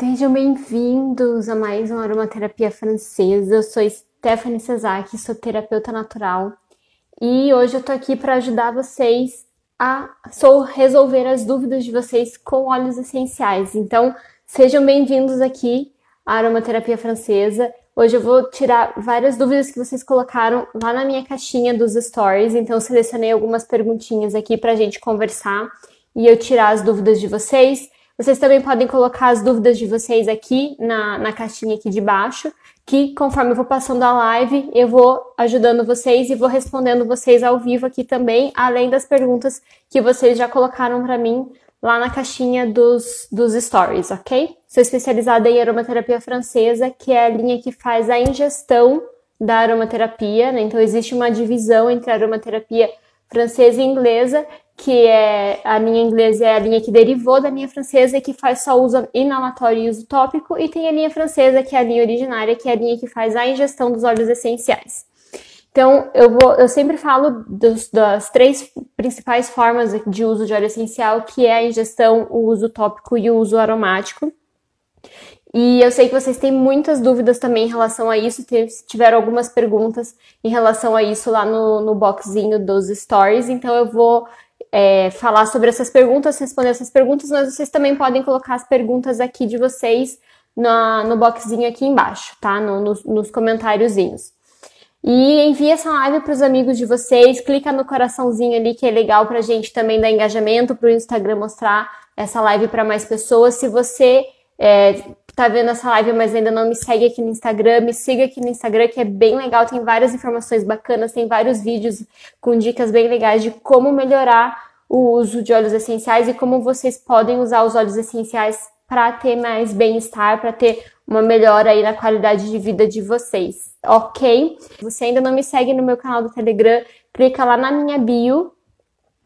Sejam bem-vindos a mais uma aromaterapia francesa. Eu sou Stephanie Cesaki, sou terapeuta natural e hoje eu tô aqui para ajudar vocês a resolver as dúvidas de vocês com óleos essenciais. Então, sejam bem-vindos aqui à aromaterapia francesa. Hoje eu vou tirar várias dúvidas que vocês colocaram lá na minha caixinha dos stories. Então, selecionei algumas perguntinhas aqui para a gente conversar e eu tirar as dúvidas de vocês. Vocês também podem colocar as dúvidas de vocês aqui na, na caixinha aqui de baixo, que conforme eu vou passando a live, eu vou ajudando vocês e vou respondendo vocês ao vivo aqui também, além das perguntas que vocês já colocaram para mim lá na caixinha dos, dos stories, ok? Sou especializada em aromaterapia francesa, que é a linha que faz a ingestão da aromaterapia, né? Então existe uma divisão entre a aromaterapia francesa e inglesa, que é a linha inglesa é a linha que derivou da linha francesa e que faz só uso inalatório e uso tópico, e tem a linha francesa, que é a linha originária, que é a linha que faz a ingestão dos óleos essenciais. Então, eu, vou, eu sempre falo dos, das três principais formas de uso de óleo essencial, que é a ingestão, o uso tópico e o uso aromático. E eu sei que vocês têm muitas dúvidas também em relação a isso, tiveram algumas perguntas em relação a isso lá no, no boxzinho dos stories, então eu vou é, falar sobre essas perguntas, responder essas perguntas, mas vocês também podem colocar as perguntas aqui de vocês na, no boxzinho aqui embaixo, tá? No, nos, nos comentáriozinhos. E envie essa live para os amigos de vocês, clica no coraçãozinho ali que é legal para a gente também dar engajamento, para o Instagram mostrar essa live para mais pessoas. Se você é, tá vendo essa live, mas ainda não me segue aqui no Instagram, me siga aqui no Instagram, que é bem legal, tem várias informações bacanas, tem vários vídeos com dicas bem legais de como melhorar o uso de óleos essenciais e como vocês podem usar os óleos essenciais para ter mais bem-estar, para ter uma melhora aí na qualidade de vida de vocês, ok? Se você ainda não me segue no meu canal do Telegram, clica lá na minha bio,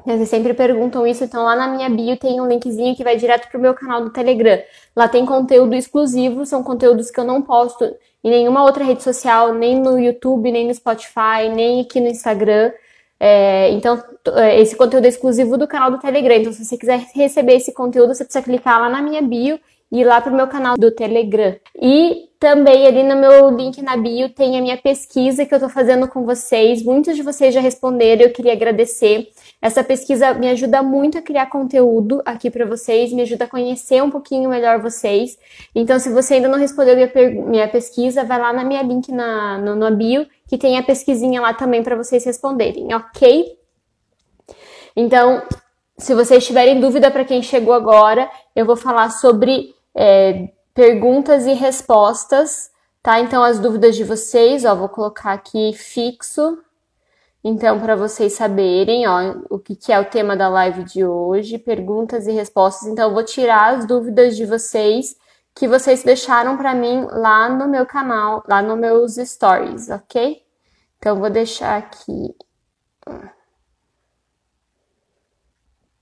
vocês sempre perguntam isso, então lá na minha bio tem um linkzinho que vai direto pro meu canal do Telegram. Lá tem conteúdo exclusivo, são conteúdos que eu não posto em nenhuma outra rede social, nem no YouTube, nem no Spotify, nem aqui no Instagram. É, então, é, esse conteúdo é exclusivo do canal do Telegram. Então, se você quiser receber esse conteúdo, você precisa clicar lá na minha bio ir lá pro meu canal do Telegram. E também ali no meu link na bio tem a minha pesquisa que eu tô fazendo com vocês. Muitos de vocês já responderam, eu queria agradecer. Essa pesquisa me ajuda muito a criar conteúdo aqui para vocês, me ajuda a conhecer um pouquinho melhor vocês. Então, se você ainda não respondeu minha, minha pesquisa, vai lá na minha link na, no, no bio, que tem a pesquisinha lá também para vocês responderem, ok? Então, se vocês tiverem dúvida para quem chegou agora, eu vou falar sobre é, perguntas e respostas, tá? Então, as dúvidas de vocês, ó, vou colocar aqui fixo então, para vocês saberem, ó, o que, que é o tema da live de hoje, perguntas e respostas. Então, eu vou tirar as dúvidas de vocês que vocês deixaram para mim lá no meu canal, lá nos meus stories, ok? Então, vou deixar aqui.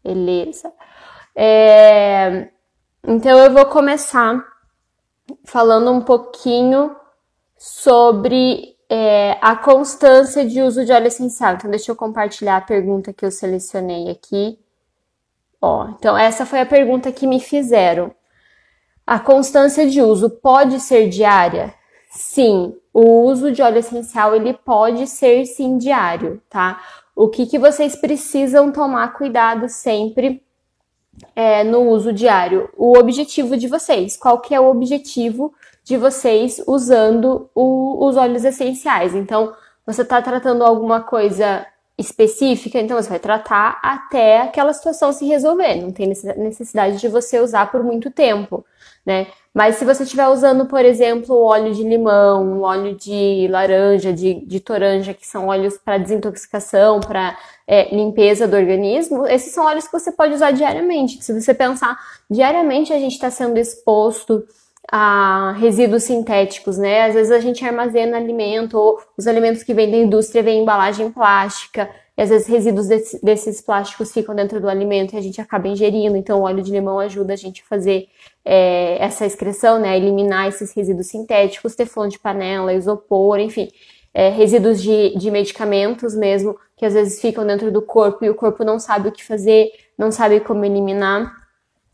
Beleza. É... Então, eu vou começar falando um pouquinho sobre é, a constância de uso de óleo essencial. Então, deixa eu compartilhar a pergunta que eu selecionei aqui. Ó, então, essa foi a pergunta que me fizeram. A constância de uso pode ser diária? Sim, o uso de óleo essencial ele pode ser sim diário, tá? O que, que vocês precisam tomar cuidado sempre é, no uso diário? O objetivo de vocês. Qual que é o objetivo de vocês usando o, os óleos essenciais. Então, você está tratando alguma coisa específica, então você vai tratar até aquela situação se resolver. Não tem necessidade de você usar por muito tempo, né? Mas se você estiver usando, por exemplo, óleo de limão, óleo de laranja, de, de toranja, que são óleos para desintoxicação, para é, limpeza do organismo, esses são óleos que você pode usar diariamente. Se você pensar, diariamente a gente está sendo exposto a resíduos sintéticos, né? Às vezes a gente armazena alimento, ou os alimentos que vêm da indústria vêm em embalagem plástica, e às vezes resíduos desse, desses plásticos ficam dentro do alimento e a gente acaba ingerindo. Então, o óleo de limão ajuda a gente a fazer é, essa excreção, né? Eliminar esses resíduos sintéticos, teflon de panela, isopor, enfim. É, resíduos de, de medicamentos mesmo, que às vezes ficam dentro do corpo e o corpo não sabe o que fazer, não sabe como eliminar.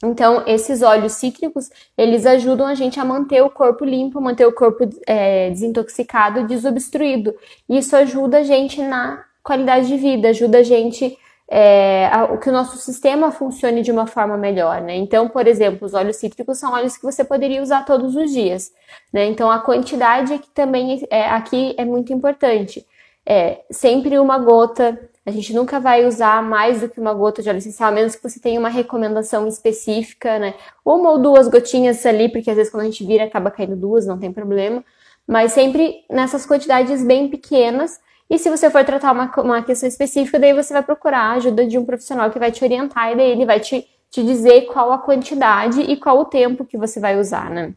Então, esses óleos cítricos, eles ajudam a gente a manter o corpo limpo, manter o corpo é, desintoxicado, desobstruído. Isso ajuda a gente na qualidade de vida, ajuda a gente é, a, que o nosso sistema funcione de uma forma melhor, né? Então, por exemplo, os óleos cítricos são óleos que você poderia usar todos os dias, né? Então, a quantidade aqui também é, aqui é muito importante. É sempre uma gota. A gente nunca vai usar mais do que uma gota de óleo essencial, a menos que você tenha uma recomendação específica, né? Uma ou duas gotinhas ali, porque às vezes quando a gente vira acaba caindo duas, não tem problema. Mas sempre nessas quantidades bem pequenas e se você for tratar uma, uma questão específica, daí você vai procurar a ajuda de um profissional que vai te orientar e daí ele vai te, te dizer qual a quantidade e qual o tempo que você vai usar, né?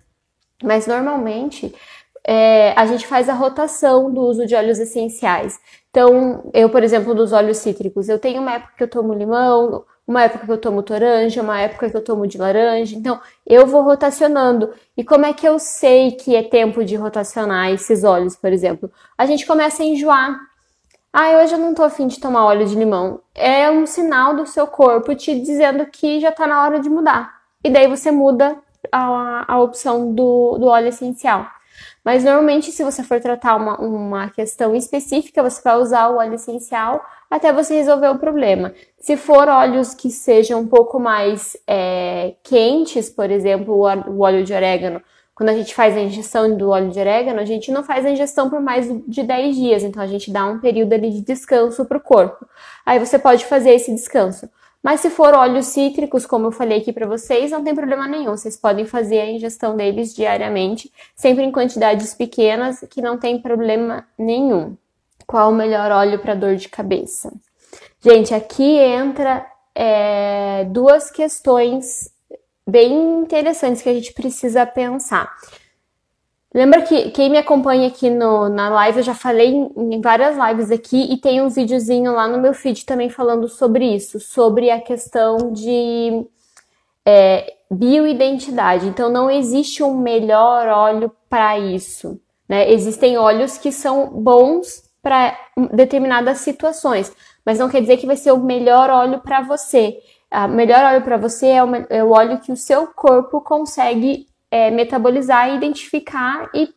Mas normalmente é, a gente faz a rotação do uso de óleos essenciais. Então, eu, por exemplo, dos óleos cítricos, eu tenho uma época que eu tomo limão, uma época que eu tomo toranja, uma época que eu tomo de laranja. Então, eu vou rotacionando. E como é que eu sei que é tempo de rotacionar esses óleos, por exemplo? A gente começa a enjoar. Ah, hoje eu não tô afim de tomar óleo de limão. É um sinal do seu corpo te dizendo que já tá na hora de mudar. E daí você muda a, a opção do, do óleo essencial. Mas normalmente, se você for tratar uma, uma questão específica, você vai usar o óleo essencial até você resolver o problema. Se for óleos que sejam um pouco mais é, quentes, por exemplo, o óleo de orégano, quando a gente faz a ingestão do óleo de orégano, a gente não faz a ingestão por mais de 10 dias, então a gente dá um período ali de descanso para o corpo. Aí você pode fazer esse descanso. Mas se for óleos cítricos, como eu falei aqui para vocês, não tem problema nenhum. Vocês podem fazer a ingestão deles diariamente, sempre em quantidades pequenas, que não tem problema nenhum. Qual o melhor óleo para dor de cabeça? Gente, aqui entra é, duas questões bem interessantes que a gente precisa pensar. Lembra que quem me acompanha aqui no, na live, eu já falei em, em, várias lives aqui e tem um videozinho lá no meu feed também falando sobre isso, sobre a questão de é, bioidentidade. Então, não existe um melhor óleo para isso. Né? Existem óleos que são bons para determinadas situações, mas não quer dizer que vai ser o melhor óleo para você. O melhor óleo para você é o, é o, óleo que o seu corpo consegue é, metabolizar, identificar e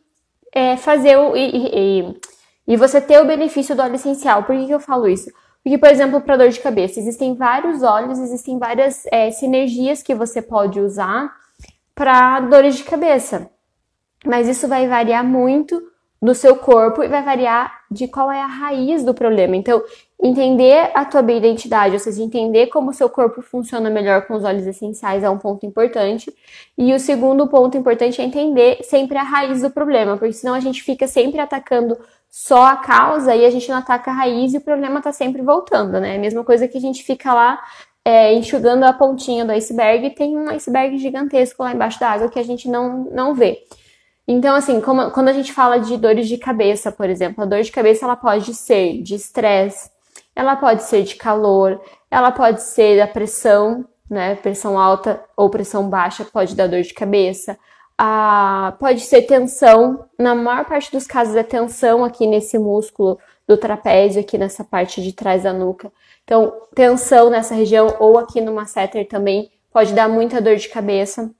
é, fazer o. E, e, e, você ter o benefício do óleo essencial. Por que, que eu falo isso? Porque, por exemplo, para dor de cabeça, existem vários óleos, existem várias é, sinergias que você pode usar para dores de cabeça. Mas isso vai variar muito do seu corpo e vai variar de qual é a raiz do problema. Então, entender a tua bioidentidade, ou seja, entender como o seu corpo funciona melhor com os óleos essenciais é um ponto importante. E o segundo ponto importante é entender sempre a raiz do problema, porque senão a gente fica sempre atacando só a causa e a gente não ataca a raiz e o problema tá sempre voltando, né? A mesma coisa que a gente fica lá é, enxugando a pontinha do iceberg e tem um iceberg gigantesco lá embaixo da água que a gente não, não vê. Então, assim, como, quando a gente fala de dores de cabeça, por exemplo, a dor de cabeça ela pode ser de estresse, ela pode ser de calor, ela pode ser da pressão, né? Pressão alta ou pressão baixa pode dar dor de cabeça. Ah, pode ser tensão, na maior parte dos casos é tensão aqui nesse músculo do trapézio, aqui nessa parte de trás da nuca. Então, tensão nessa região ou aqui no masseter também pode dar muita dor de cabeça.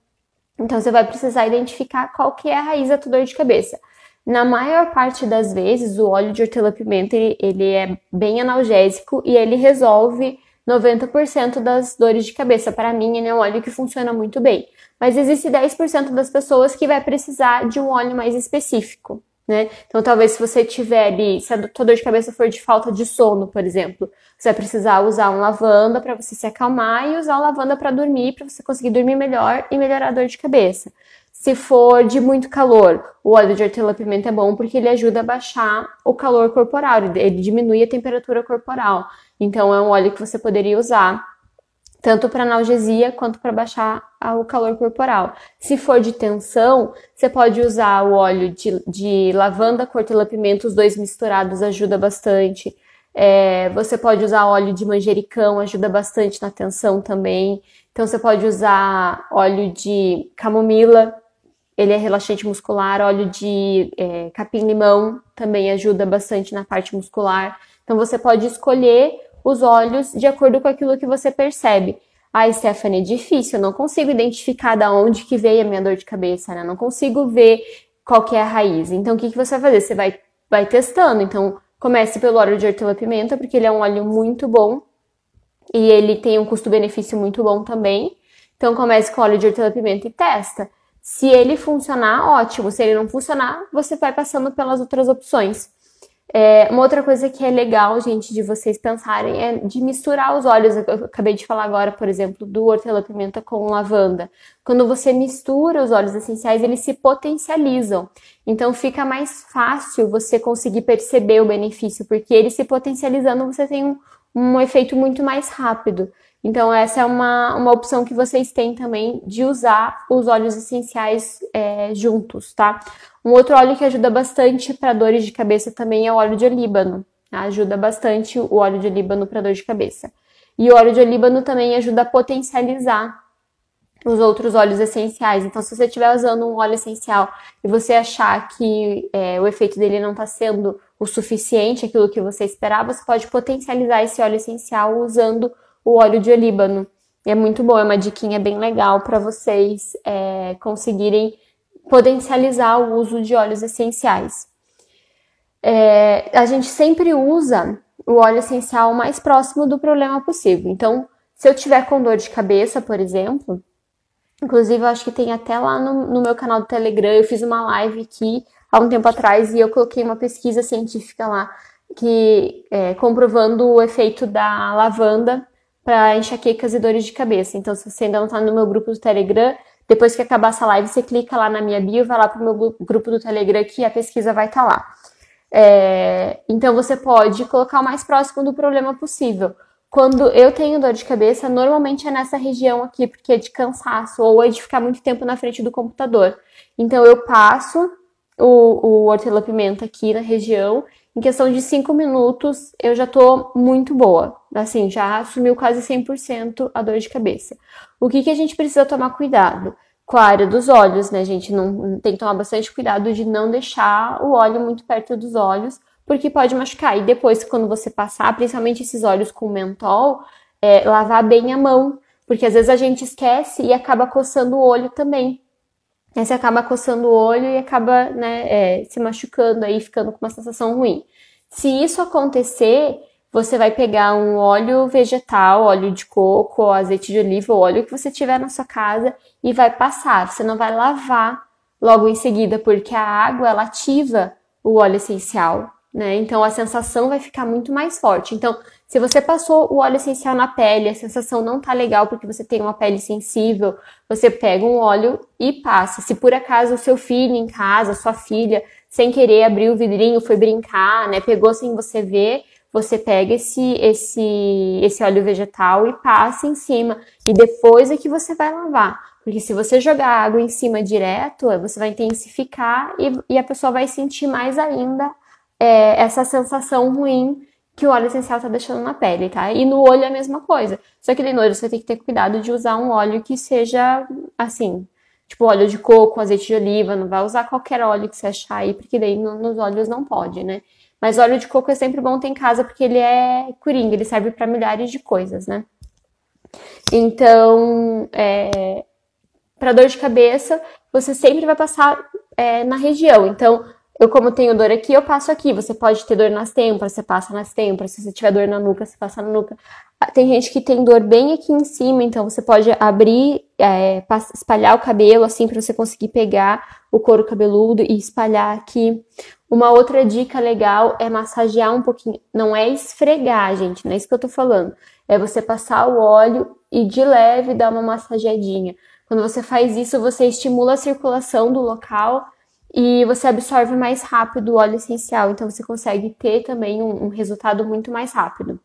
Então você vai precisar identificar qual que é a raiz da tua dor de cabeça. Na maior parte das vezes, o óleo de hortelã-pimenta ele, ele é bem analgésico e ele resolve 90% das dores de cabeça. Para mim, ele é um óleo que funciona muito bem. Mas existe 10% das pessoas que vai precisar de um óleo mais específico né? Então, talvez se você tiver ali, se a tua dor de cabeça for de falta de sono, por exemplo, você vai precisar usar um lavanda para você se acalmar e usar o lavanda para dormir, para você conseguir dormir melhor e melhorar a dor de cabeça. Se for de muito calor, o óleo de hortelã-pimenta é bom porque ele ajuda a baixar o calor corporal, ele diminui a temperatura corporal. Então, é um óleo que você poderia usar tanto para analgesia quanto para baixar o calor corporal. Se for de tensão, você pode usar o óleo de, de lavanda, hortelã-pimenta, os dois misturados ajuda bastante. É, você pode usar óleo de manjericão, ajuda bastante na tensão também. Então você pode usar óleo de camomila, ele é relaxante muscular, óleo de é, capim-limão também ajuda bastante na parte muscular. Então você pode escolher os olhos de acordo com aquilo que você percebe. Ai, Stephanie, é difícil, eu não consigo identificar da onde que veio a minha dor de cabeça, né? Não consigo ver qual que é a raiz. Então, o que, que você vai fazer? Você vai, vai testando. Então, comece pelo óleo de hortelã-pimenta, porque ele é um óleo muito bom e ele tem um custo-benefício muito bom também. Então, comece com óleo de hortelã-pimenta e testa. Se ele funcionar, ótimo. Se ele não funcionar, você vai passando pelas outras opções. É, uma outra coisa que é legal, gente, de vocês pensarem é de misturar os óleos. Eu acabei de falar agora, por exemplo, do hortelã-pimenta com lavanda. Quando você mistura os óleos essenciais, eles se potencializam. Então fica mais fácil você conseguir perceber o benefício, porque eles se potencializando, você tem um, um efeito muito mais rápido. Então, essa é uma, uma opção que vocês têm também de usar os óleos essenciais é, juntos, tá? Um outro óleo que ajuda bastante para dores de cabeça também é o óleo de olíbano. Tá? Ajuda bastante o óleo de olíbano para dor de cabeça. E o óleo de olíbano também ajuda a potencializar os outros óleos essenciais. Então, se você estiver usando um óleo essencial e você achar que é, o efeito dele não está sendo o suficiente, aquilo que você esperava, você pode potencializar esse óleo essencial usando o óleo de olíbano. É muito bom, é uma diquinha bem legal para vocês é, conseguirem potencializar o uso de óleos essenciais. É, a gente sempre usa o óleo essencial mais próximo do problema possível. Então, se eu tiver com dor de cabeça, por exemplo, inclusive eu acho que tem até lá no, no meu canal do Telegram, eu fiz uma live aqui há um tempo atrás e eu coloquei uma pesquisa científica lá que é, comprovando o efeito da lavanda para enxaquecas e dores de cabeça. Então, se você ainda não está no meu grupo do Telegram, depois que acabar essa live, você clica lá na minha bio, vai lá para o meu grupo do Telegram que a pesquisa vai estar tá lá. É, então, você pode colocar o mais próximo do problema possível. Quando eu tenho dor de cabeça, normalmente é nessa região aqui, porque é de cansaço ou é de ficar muito tempo na frente do computador. Então, eu passo o, o hortelã-pimenta aqui na região em questão de 5 minutos, eu já tô muito boa. Assim, já assumiu quase 100% a dor de cabeça. O que, que a gente precisa tomar cuidado? Com a área dos olhos, né, gente? Não, tem que tomar bastante cuidado de não deixar o óleo muito perto dos olhos, porque pode machucar. E depois, quando você passar, principalmente esses óleos com mentol, é, lavar bem a mão, porque às vezes a gente esquece e acaba coçando o olho também. Aí você acaba coçando o olho e acaba né, é, se machucando aí, ficando com uma sensação ruim. Se isso acontecer, você vai pegar um óleo vegetal, óleo de coco, azeite de oliva, o óleo que você tiver na sua casa e vai passar. Você não vai lavar logo em seguida, porque a água ela ativa o óleo essencial, né? Então a sensação vai ficar muito mais forte. Então, se você passou o óleo essencial na pele, a sensação não tá legal porque você tem uma pele sensível, você pega um óleo e passa. Se por acaso o seu filho em casa, sua filha, sem querer abriu o vidrinho, foi brincar, né, pegou sem você ver, você pega esse esse esse óleo vegetal e passa em cima e depois é que você vai lavar. Porque se você jogar água em cima direto, você vai intensificar e, e a pessoa vai sentir mais ainda é, essa sensação ruim que o óleo essencial tá deixando na pele, tá? E no olho é a mesma coisa. Só que no olho você tem que ter cuidado de usar um óleo que seja assim, tipo óleo de coco, azeite de oliva, não vai usar qualquer óleo que você achar aí, porque daí no, nos olhos não pode, né? Mas óleo de coco é sempre bom ter em casa porque ele é coringa, ele serve para milhares de coisas, né? Então, é, para dor de cabeça, você sempre vai passar é, na região. Então, eu, como tenho dor aqui, eu passo aqui. Você pode ter dor nas têmporas, você passa nas têmporas. Se você tiver dor na nuca, você passa na nuca. Ah, tem gente que tem dor bem aqui em cima, então você pode abrir, é, espalhar o cabelo assim para você conseguir pegar o couro cabeludo e espalhar aqui. Uma outra dica legal é massagear um pouquinho. Não é esfregar, gente, não é isso que eu tô falando. É você passar o óleo e de leve dar uma massageadinha. Quando você faz isso, você estimula a circulação do local e você absorve mais rápido o óleo essencial, então você consegue ter também um, um resultado muito mais rápido.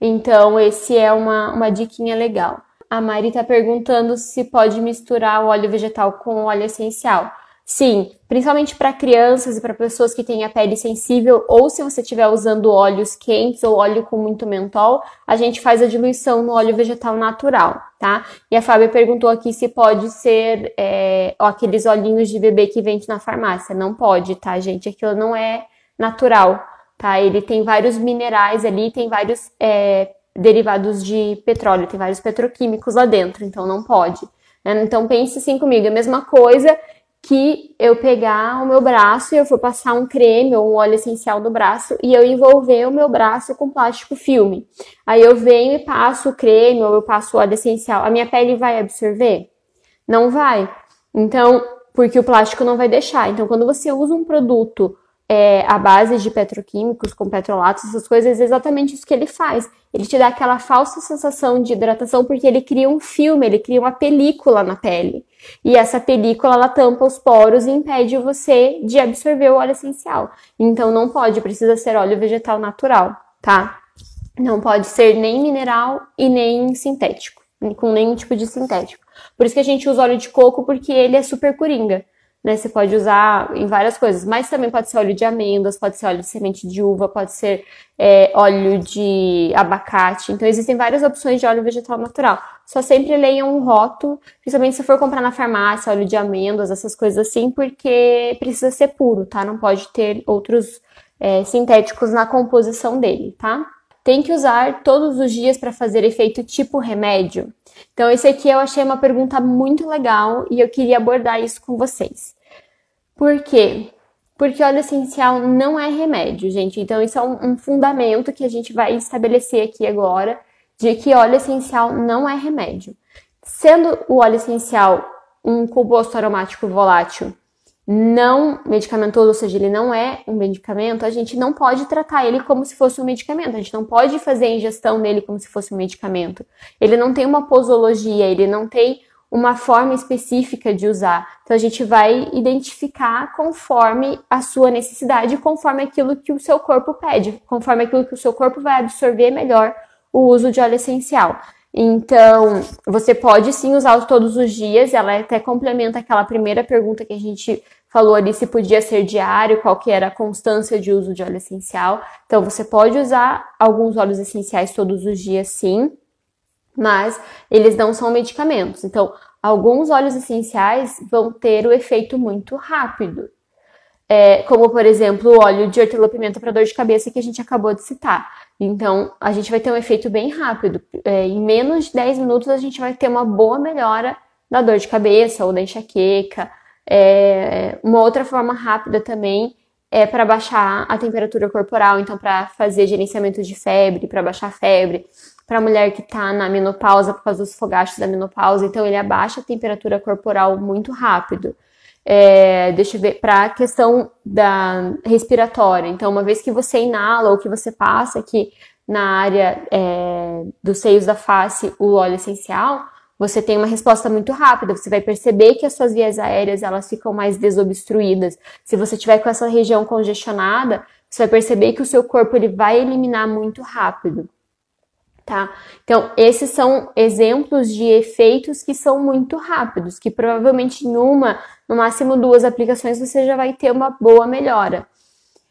Então, esse é uma, uma diquinha legal. A Mari está perguntando se pode misturar o óleo vegetal com o óleo essencial. Sim, principalmente para crianças e para pessoas que têm a pele sensível, ou se você estiver usando óleos quentes ou óleo com muito mentol, a gente faz a diluição no óleo vegetal natural, tá? E a Fábia perguntou aqui se pode ser é, aqueles olhinhos de bebê que vende na farmácia. Não pode, tá, gente? Aquilo não é natural, tá? Ele tem vários minerais ali, tem vários é, derivados de petróleo, tem vários petroquímicos lá dentro, então não pode. Né? Então pense assim comigo, é a mesma coisa que eu pegar o meu braço e eu for passar um creme ou um óleo essencial no braço e eu envolver o meu braço com plástico filme. Aí eu venho e passo o creme ou eu passo o óleo essencial. A minha pele vai absorver? Não vai. Então, porque o plástico não vai deixar. Então, quando você usa um produto é, à base de petroquímicos, com petrolatos, essas coisas, é exatamente isso que ele faz. Ele te dá aquela falsa sensação de hidratação porque ele cria um filme, ele cria uma película na pele. E essa película ela tampa os poros e impede você de absorver o óleo essencial. Então não pode, precisa ser óleo vegetal natural, tá? Não pode ser nem mineral e nem sintético, com nenhum tipo de sintético. Por isso que a gente usa óleo de coco porque ele é super coringa né? Você pode usar em várias coisas, mas também pode ser óleo de amêndoas, pode ser óleo de semente de uva, pode ser é, óleo de abacate. Então existem várias opções de óleo vegetal natural. Só sempre leiam um rótulo, principalmente se for comprar na farmácia, óleo de amêndoas, essas coisas assim, porque precisa ser puro, tá? Não pode ter outros é, sintéticos na composição dele, tá? Tem que usar todos os dias para fazer efeito tipo remédio? Então, esse aqui eu achei uma pergunta muito legal e eu queria abordar isso com vocês. Por quê? Porque óleo essencial não é remédio, gente. Então, isso é um, um fundamento que a gente vai estabelecer aqui agora, de que óleo essencial não é remédio. Sendo o óleo essencial um composto aromático volátil não medicamentoso, ou seja, ele não é um medicamento, a gente não pode tratar ele como se fosse um medicamento. A gente não pode fazer a ingestão dele como se fosse um medicamento. Ele não tem uma posologia, ele não tem uma forma específica de usar. Então a gente vai identificar conforme a sua necessidade, conforme aquilo que o seu corpo pede, conforme aquilo que o seu corpo vai absorver melhor o uso de óleo essencial. Então, você pode sim usar todos os dias, ela até complementa aquela primeira pergunta que a gente falou ali se podia ser diário, qual que era a constância de uso de óleo essencial. Então, você pode usar alguns óleos essenciais todos os dias, sim, mas eles não são medicamentos. Então, alguns óleos essenciais vão ter o efeito muito rápido. É, como, por exemplo, o óleo de hortelã-pimenta para dor de cabeça que a gente acabou de citar. Então, a gente vai ter um efeito bem rápido. É, em menos de 10 minutos, a gente vai ter uma boa melhora da dor de cabeça ou da enxaqueca. É, uma outra forma rápida também é para baixar a temperatura corporal, então, para fazer gerenciamento de febre, para baixar a febre para a mulher que está na menopausa por causa dos fogachos da menopausa, então ele abaixa a temperatura corporal muito rápido. É, deixa eu ver, para a questão da respiratória. Então, uma vez que você inala ou que você passa aqui na área é, dos seios da face o óleo essencial, você tem uma resposta muito rápida. Você vai perceber que as suas vias aéreas elas ficam mais desobstruídas. Se você tiver com essa região congestionada, você vai perceber que o seu corpo ele vai eliminar muito rápido tá? Então, esses são exemplos de efeitos que são muito rápidos, que provavelmente numa, no máximo duas aplicações, você já vai ter uma boa melhora.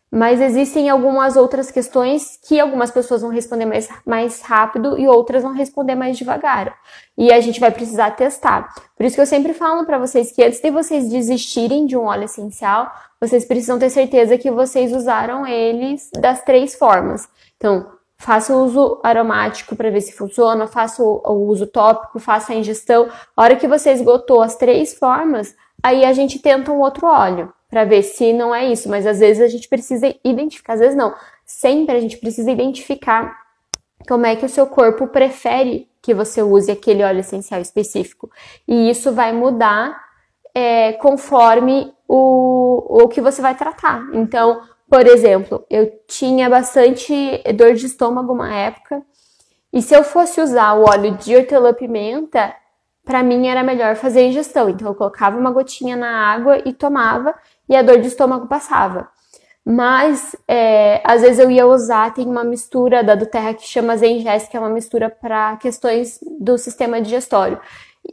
Mas existem algumas outras questões que algumas pessoas vão responder mais, mais rápido e outras vão responder mais devagar. E a gente vai precisar testar. Por isso que eu sempre falo para vocês que antes de vocês desistirem de um óleo essencial, vocês precisam ter certeza que vocês usaram eles das três formas. Então, Faça o uso aromático para ver se funciona, faça o uso tópico, faça a ingestão. A hora que você esgotou as três formas, aí a gente tenta um outro óleo para ver se não é isso. Mas às vezes a gente precisa identificar, às vezes não. Sempre a gente precisa identificar como é que o seu corpo prefere que você use aquele óleo essencial específico. E isso vai mudar é, conforme o, o que você vai tratar. Então, por exemplo, eu tinha bastante dor de estômago uma época, e se eu fosse usar o óleo de hortelã-pimenta, para mim era melhor fazer a ingestão. Então eu colocava uma gotinha na água e tomava, e a dor de estômago passava. Mas é, às vezes eu ia usar, tem uma mistura da do Terra que chama Zengest, que é uma mistura para questões do sistema digestório.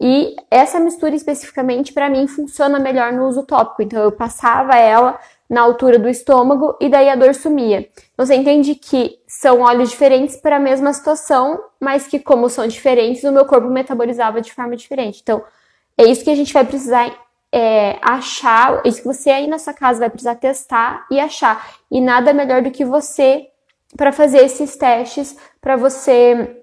E essa mistura especificamente para mim funciona melhor no uso tópico. Então eu passava ela na altura do estômago e daí a dor sumia. Então você entende que são óleos diferentes para a mesma situação, mas que como são diferentes, o meu corpo metabolizava de forma diferente. Então é isso que a gente vai precisar é, achar, é isso que você aí na sua casa vai precisar testar e achar. E nada melhor do que você para fazer esses testes, para você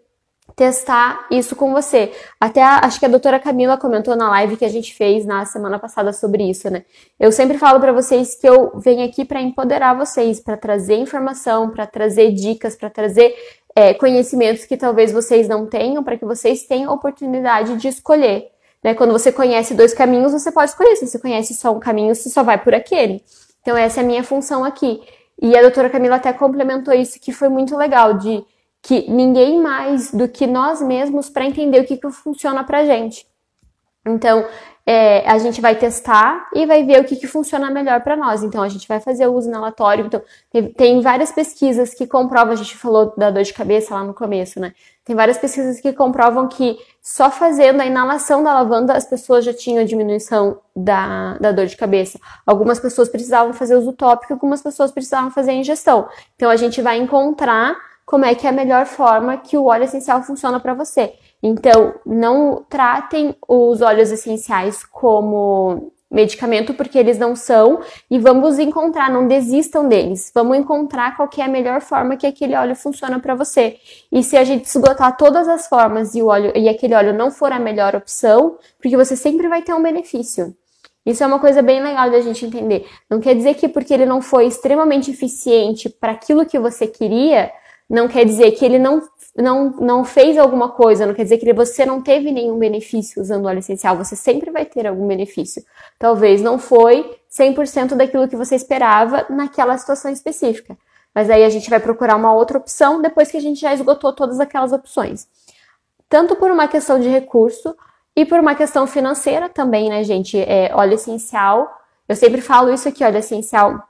testar isso com você. Até a, acho que a doutora Camila comentou na live que a gente fez na semana passada sobre isso, né? Eu sempre falo para vocês que eu venho aqui para empoderar vocês, para trazer informação, para trazer dicas, para trazer é, conhecimentos que talvez vocês não tenham, para que vocês tenham oportunidade de escolher. Né? Quando você conhece dois caminhos, você pode escolher. Se você conhece só um caminho, você só vai por aquele. Então, essa é a minha função aqui. E a doutora Camila até complementou isso, que foi muito legal, de que ninguém mais do que nós mesmos para entender o que, que funciona para gente. Então, é, a gente vai testar e vai ver o que, que funciona melhor para nós. Então, a gente vai fazer o uso inalatório. Então, tem, tem, várias pesquisas que comprovam, a gente falou da dor de cabeça lá no começo, né? Tem várias pesquisas que comprovam que só fazendo a inalação da lavanda as pessoas já tinham diminuição da, da dor de cabeça. Algumas pessoas precisavam fazer uso tópico, algumas pessoas precisavam fazer a ingestão. Então, a gente vai encontrar como é que é a melhor forma que o óleo essencial funciona para você. Então, não tratem os óleos essenciais como medicamento porque eles não são e vamos encontrar, não desistam deles. Vamos encontrar qual é a melhor forma que aquele óleo funciona para você. E se a gente esgotar todas as formas e o óleo e aquele óleo não for a melhor opção, porque você sempre vai ter um benefício. Isso é uma coisa bem legal da gente entender. Não quer dizer que porque ele não foi extremamente eficiente para aquilo que você queria, não quer dizer que ele não, não, não fez alguma coisa, não quer dizer que você não teve nenhum benefício usando óleo essencial, você sempre vai ter algum benefício. Talvez não foi 100% daquilo que você esperava naquela situação específica. Mas aí a gente vai procurar uma outra opção depois que a gente já esgotou todas aquelas opções. Tanto por uma questão de recurso e por uma questão financeira também, né, gente? É, óleo essencial. Eu sempre falo isso aqui, óleo essencial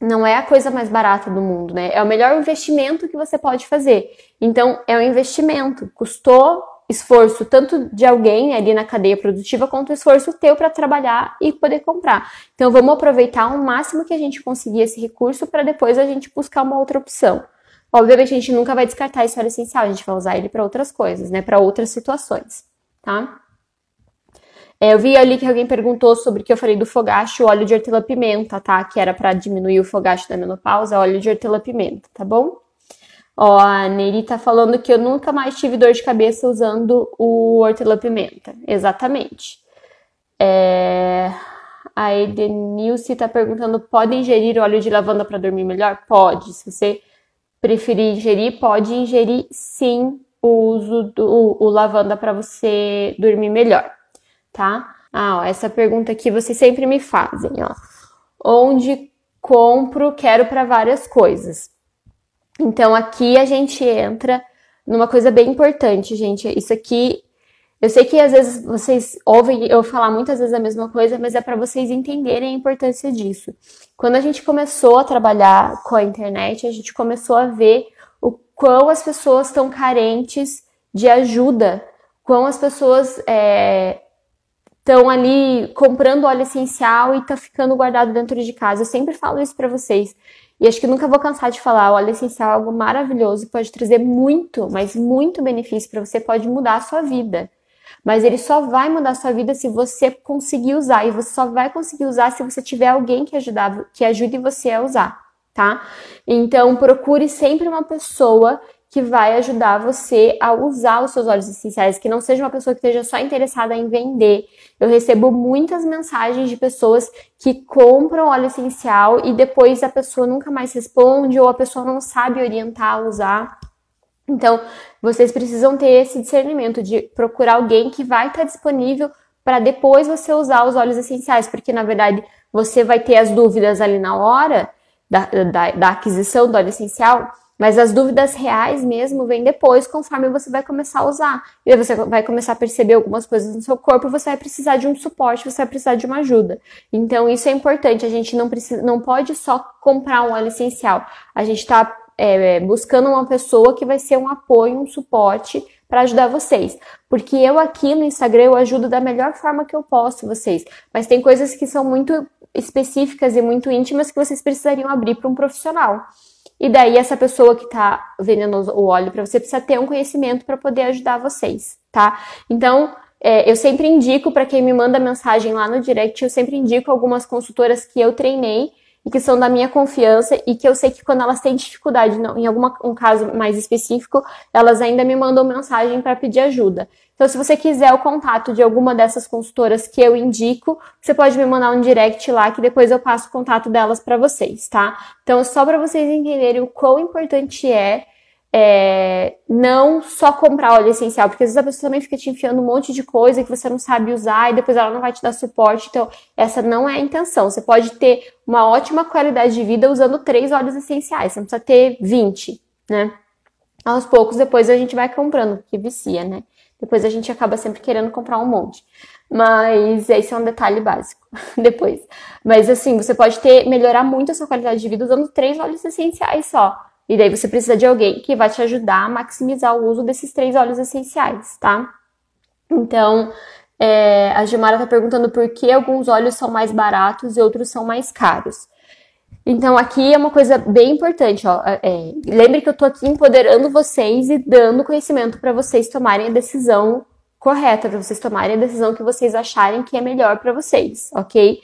não é a coisa mais barata do mundo, né? É o melhor investimento que você pode fazer. Então, é um investimento. Custou esforço tanto de alguém ali na cadeia produtiva quanto esforço teu para trabalhar e poder comprar. Então, vamos aproveitar o máximo que a gente conseguir esse recurso para depois a gente buscar uma outra opção. Obviamente, a gente nunca vai descartar esse óleo essencial, a gente vai usar ele para outras coisas, né? Para outras situações, tá? É, eu vi ali que alguém perguntou sobre o que eu falei do fogacho, óleo de hortelã-pimenta, tá? Que era para diminuir o fogacho da menopausa, óleo de hortelã-pimenta, tá bom? Ó, a Neri tá falando que eu nunca mais tive dor de cabeça usando o hortelã-pimenta. Exatamente. É... A Edenilce tá perguntando: pode ingerir óleo de lavanda para dormir melhor? Pode. Se você preferir ingerir, pode ingerir sim o uso do o lavanda para você dormir melhor tá? Ah, ó, essa pergunta aqui vocês sempre me fazem, ó. Onde compro, quero para várias coisas. Então aqui a gente entra numa coisa bem importante, gente. Isso aqui, eu sei que às vezes vocês ouvem eu falar muitas vezes a mesma coisa, mas é para vocês entenderem a importância disso. Quando a gente começou a trabalhar com a internet, a gente começou a ver o quão as pessoas estão carentes de ajuda, quão as pessoas é, estão ali comprando óleo essencial e tá ficando guardado dentro de casa. Eu sempre falo isso para vocês. E acho que nunca vou cansar de falar, óleo essencial é algo maravilhoso, pode trazer muito, mas muito benefício para você, pode mudar a sua vida. Mas ele só vai mudar a sua vida se você conseguir usar, e você só vai conseguir usar se você tiver alguém que ajudar, que ajude você a usar, tá? Então procure sempre uma pessoa que vai ajudar você a usar os seus óleos essenciais, que não seja uma pessoa que esteja só interessada em vender. Eu recebo muitas mensagens de pessoas que compram óleo essencial e depois a pessoa nunca mais responde ou a pessoa não sabe orientar a usar. Então, vocês precisam ter esse discernimento de procurar alguém que vai estar disponível para depois você usar os óleos essenciais, porque na verdade você vai ter as dúvidas ali na hora da, da, da aquisição do óleo essencial mas as dúvidas reais mesmo vêm depois, conforme você vai começar a usar. E aí você vai começar a perceber algumas coisas no seu corpo, você vai precisar de um suporte, você vai precisar de uma ajuda. Então, isso é importante. A gente não precisa, não pode só comprar um óleo essencial. A gente está é, buscando uma pessoa que vai ser um apoio, um suporte para ajudar vocês. Porque eu aqui no Instagram eu ajudo da melhor forma que eu posso vocês. Mas tem coisas que são muito específicas e muito íntimas que vocês precisariam abrir para um profissional. E daí essa pessoa que está vendendo o óleo para você precisa ter um conhecimento para poder ajudar vocês, tá? Então, é, eu sempre indico para quem me manda mensagem lá no direct, eu sempre indico algumas consultoras que eu treinei e que são da minha confiança e que eu sei que quando elas têm dificuldade, em algum um caso mais específico, elas ainda me mandam mensagem para pedir ajuda. Então, se você quiser o contato de alguma dessas consultoras que eu indico, você pode me mandar um direct lá que depois eu passo o contato delas para vocês, tá? Então, só para vocês entenderem o quão importante é é, não só comprar óleo essencial, porque às vezes a pessoa também fica te enfiando um monte de coisa que você não sabe usar e depois ela não vai te dar suporte. Então, essa não é a intenção. Você pode ter uma ótima qualidade de vida usando três óleos essenciais, você não precisa ter 20, né? Aos poucos, depois a gente vai comprando, que vicia, né? Depois a gente acaba sempre querendo comprar um monte. Mas esse é um detalhe básico depois. Mas assim, você pode ter melhorar muito a sua qualidade de vida usando três óleos essenciais só. E daí você precisa de alguém que vai te ajudar a maximizar o uso desses três óleos essenciais, tá? Então, é, a Gilmara tá perguntando por que alguns óleos são mais baratos e outros são mais caros. Então, aqui é uma coisa bem importante, ó. É, lembre que eu tô aqui empoderando vocês e dando conhecimento para vocês tomarem a decisão correta, para vocês tomarem a decisão que vocês acharem que é melhor para vocês, ok?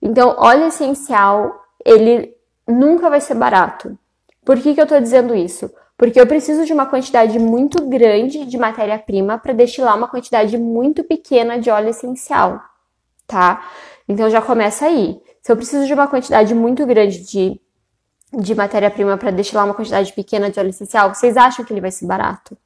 Então, óleo essencial, ele nunca vai ser barato. Por que, que eu estou dizendo isso? Porque eu preciso de uma quantidade muito grande de matéria-prima para destilar uma quantidade muito pequena de óleo essencial, tá? Então já começa aí. Se eu preciso de uma quantidade muito grande de, de matéria-prima para destilar uma quantidade pequena de óleo essencial, vocês acham que ele vai ser barato?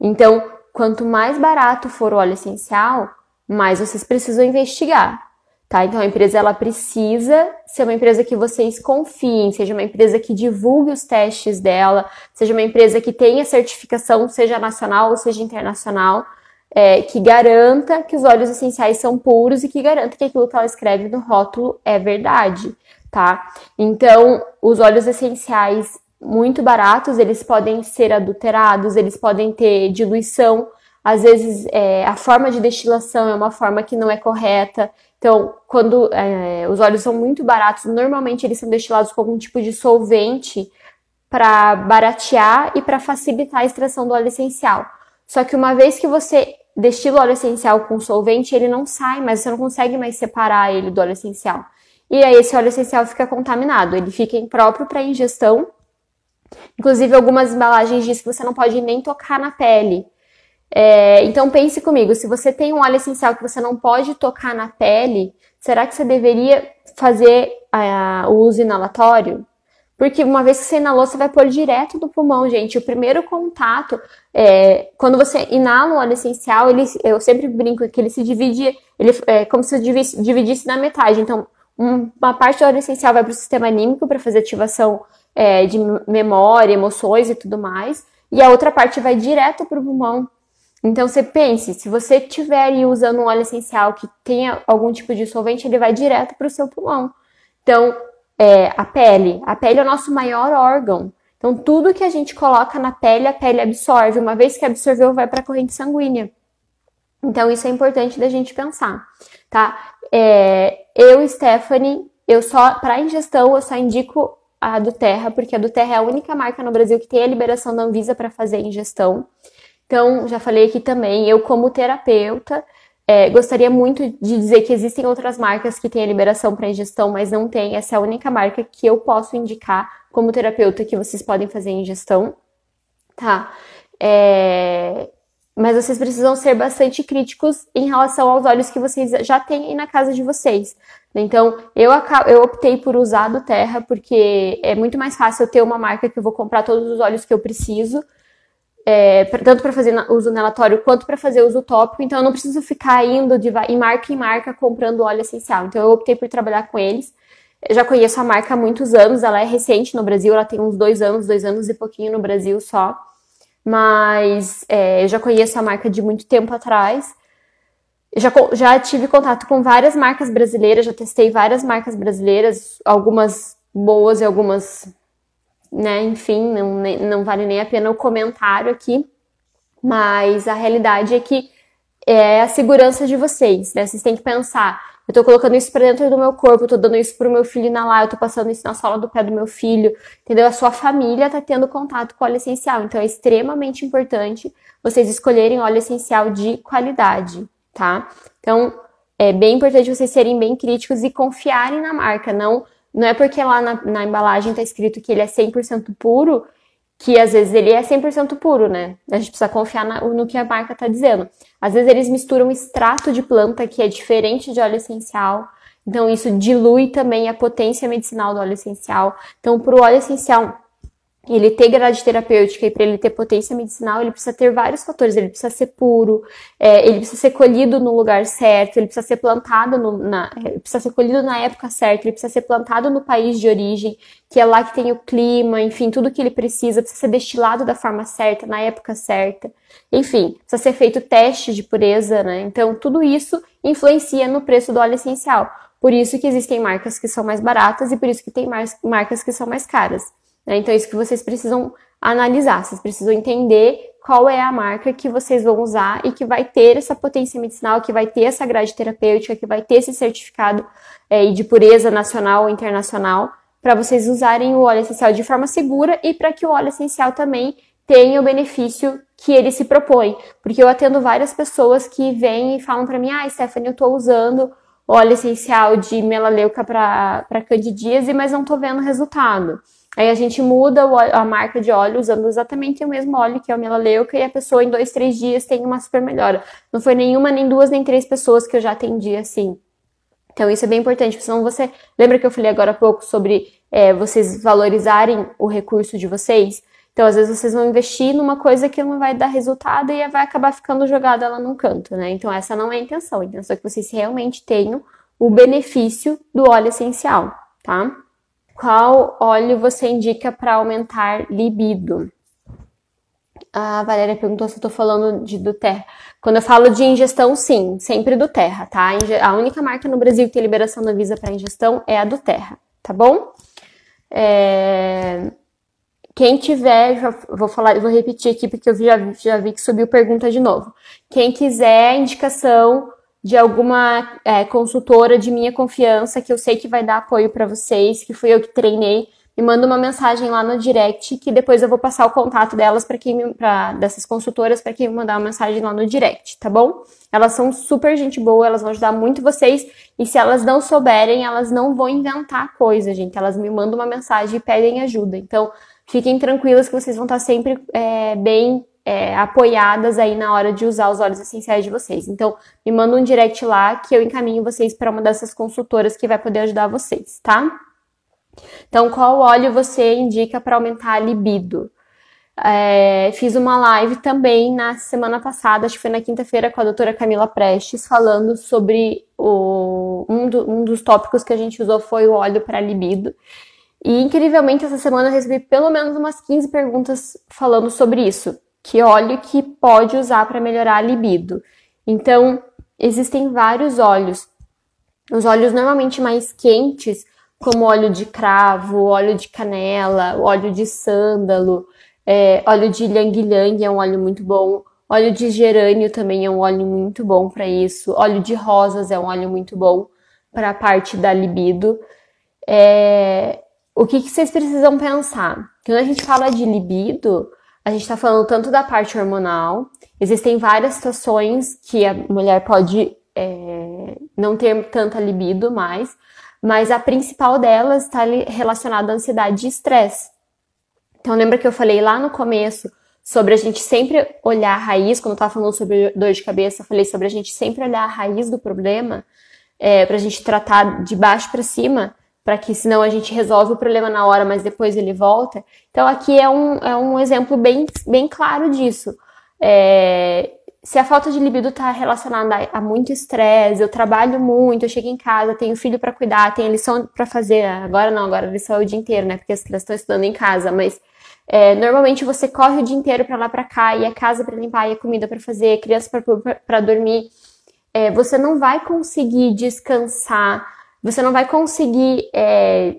Então, quanto mais barato for o óleo essencial, mais vocês precisam investigar. Tá? Então a empresa ela precisa ser uma empresa que vocês confiem, seja uma empresa que divulgue os testes dela, seja uma empresa que tenha certificação, seja nacional ou seja internacional, é, que garanta que os óleos essenciais são puros e que garanta que aquilo que ela escreve no rótulo é verdade, tá? Então, os óleos essenciais muito baratos, eles podem ser adulterados, eles podem ter diluição, às vezes é, a forma de destilação é uma forma que não é correta, então, quando é, os óleos são muito baratos, normalmente eles são destilados com algum tipo de solvente para baratear e para facilitar a extração do óleo essencial. Só que uma vez que você destila o óleo essencial com solvente, ele não sai, mas você não consegue mais separar ele do óleo essencial. E aí esse óleo essencial fica contaminado, ele fica impróprio para ingestão. Inclusive, algumas embalagens dizem que você não pode nem tocar na pele. É, então pense comigo, se você tem um óleo essencial que você não pode tocar na pele, será que você deveria fazer o uso inalatório? Porque uma vez que você inalou, você vai pôr direto no pulmão, gente. O primeiro contato, é, quando você inala o óleo essencial, ele, eu sempre brinco que ele se divide, ele é como se dividisse, dividisse na metade. Então, uma parte do óleo essencial vai para o sistema anímico para fazer ativação é, de memória, emoções e tudo mais, e a outra parte vai direto para o pulmão. Então você pense, se você estiver usando um óleo essencial que tenha algum tipo de solvente, ele vai direto para o seu pulmão. Então, é, a pele. A pele é o nosso maior órgão. Então, tudo que a gente coloca na pele, a pele absorve. Uma vez que absorveu, vai para a corrente sanguínea. Então, isso é importante da gente pensar, tá? É, eu, Stephanie, eu só, para ingestão, eu só indico a do Terra, porque a do Terra é a única marca no Brasil que tem a liberação da Anvisa para fazer ingestão. Então, já falei aqui também, eu como terapeuta, é, gostaria muito de dizer que existem outras marcas que têm a liberação para ingestão, mas não tem. Essa é a única marca que eu posso indicar como terapeuta que vocês podem fazer ingestão, tá? É, mas vocês precisam ser bastante críticos em relação aos óleos que vocês já têm aí na casa de vocês. Então, eu, eu optei por usar do Terra, porque é muito mais fácil eu ter uma marca que eu vou comprar todos os óleos que eu preciso é, tanto para fazer uso inalatório quanto para fazer uso tópico, então eu não preciso ficar indo de em marca em marca comprando óleo essencial. Então eu optei por trabalhar com eles. Eu já conheço a marca há muitos anos, ela é recente no Brasil, ela tem uns dois anos, dois anos e pouquinho no Brasil só. Mas é, eu já conheço a marca de muito tempo atrás. Já, já tive contato com várias marcas brasileiras, já testei várias marcas brasileiras, algumas boas e algumas né? Enfim, não, não vale nem a pena o comentário aqui, mas a realidade é que é a segurança de vocês, né? Vocês têm que pensar, eu tô colocando isso para dentro do meu corpo, tô dando isso pro meu filho inalar, eu tô passando isso na sola do pé do meu filho, entendeu? A sua família tá tendo contato com óleo essencial, então é extremamente importante vocês escolherem óleo essencial de qualidade, tá? Então, é bem importante vocês serem bem críticos e confiarem na marca, não Não é porque lá na, na embalagem está escrito que ele é 100% puro que às vezes ele é 100% puro, né? A gente precisa confiar na, no que a marca está dizendo. Às vezes eles misturam extrato de planta que é diferente de óleo essencial. Então isso dilui também a potência medicinal do óleo essencial. Então, para o óleo essencial ele ter grade terapêutica e para ele ter potência medicinal, ele precisa ter vários fatores. Ele precisa ser puro, é, ele precisa ser colhido no lugar certo, ele precisa ser plantado no, na, precisa ser colhido na época certa, ele precisa ser plantado no país de origem, que é lá que tem o clima, enfim, tudo que ele precisa, precisa ser destilado da forma certa, na época certa. Enfim, precisa ser feito teste de pureza, né? Então, tudo isso influencia no preço do óleo essencial. Por isso que existem marcas que são mais baratas e por isso que tem marcas que são mais caras. Né? Então, é isso que vocês precisam analisar, vocês precisam entender qual é a marca que vocês vão usar e que vai ter essa potência medicinal, que vai ter essa grade terapêutica, que vai ter esse certificado é, de pureza nacional ou internacional, para vocês usarem o óleo essencial de forma segura e para que o óleo essencial também tenha o benefício que ele se propõe. Porque eu atendo várias pessoas que vêm e falam para mim: ah, Stephanie, eu estou usando óleo essencial de melaleuca para candidíase, mas não estou vendo resultado. Aí a gente muda a marca de óleo usando exatamente o mesmo óleo que é o melaleuca e a pessoa em dois, três dias tem uma super melhora. Não foi nenhuma, nem duas, nem três pessoas que eu já atendi assim. Então isso é bem importante, senão você. Lembra que eu falei agora há pouco sobre é, vocês valorizarem o recurso de vocês? Então, às vezes, vocês vão investir numa coisa que não vai dar resultado e vai acabar ficando jogada lá num canto, né? Então, essa não é a intenção. A intenção é que vocês realmente tenham o benefício do óleo essencial, tá? Qual óleo você indica para aumentar libido? A Valéria perguntou se eu tô falando de do Terra. Quando eu falo de ingestão, sim, sempre do Terra, tá? A única marca no Brasil que tem liberação da Visa para ingestão é a do Terra, tá bom? É... Quem tiver, já vou falar, vou repetir aqui porque eu já, já vi que subiu pergunta de novo. Quem quiser indicação de alguma é, consultora de minha confiança que eu sei que vai dar apoio para vocês, que fui eu que treinei, me manda uma mensagem lá no direct que depois eu vou passar o contato delas para quem para dessas consultoras para quem me mandar uma mensagem lá no direct, tá bom? Elas são super gente boa, elas vão ajudar muito vocês e se elas não souberem, elas não vão inventar coisa, gente. Elas me mandam uma mensagem e pedem ajuda. Então, fiquem tranquilas que vocês vão estar sempre é, bem é, apoiadas aí na hora de usar os óleos essenciais de vocês. Então, me manda um direct lá que eu encaminho vocês para uma dessas consultoras que vai poder ajudar vocês, tá? Então, qual óleo você indica para aumentar a libido? É, fiz uma live também na semana passada, acho que foi na quinta-feira, com a doutora Camila Prestes, falando sobre o, um, do, um dos tópicos que a gente usou foi o óleo para libido. E incrivelmente, essa semana eu recebi pelo menos umas 15 perguntas falando sobre isso que óleo que pode usar para melhorar a libido. Então, existem vários óleos. Os óleos normalmente mais quentes, como óleo de cravo, óleo de canela, óleo de sândalo, é, óleo de ylang-ylang é um óleo muito bom. Óleo de gerânio também é um óleo muito bom para isso. Óleo de rosas é um óleo muito bom para a parte da libido. É, o que, que vocês precisam pensar? Quando a gente fala de libido, a gente está falando tanto da parte hormonal, existem várias situações que a mulher pode é, não ter tanta libido mais, mas a principal delas está relacionada à ansiedade e estresse. Então, lembra que eu falei lá no começo sobre a gente sempre olhar a raiz, quando eu estava falando sobre dor de cabeça, eu falei sobre a gente sempre olhar a raiz do problema, é, para a gente tratar de baixo para cima para que senão a gente resolve o problema na hora, mas depois ele volta. Então aqui é um, é um exemplo bem, bem claro disso. É, se a falta de libido está relacionada a, muito estresse, eu trabalho muito, eu chego em casa, tenho filho para cuidar, tenho lição para fazer. Agora não, agora lição é o dia inteiro, né? Porque as crianças estão estudando em casa, mas é, normalmente você corre o dia inteiro para lá para cá, e a casa para limpar, e a comida para fazer, criança para dormir. É, você não vai conseguir descansar você não vai conseguir é,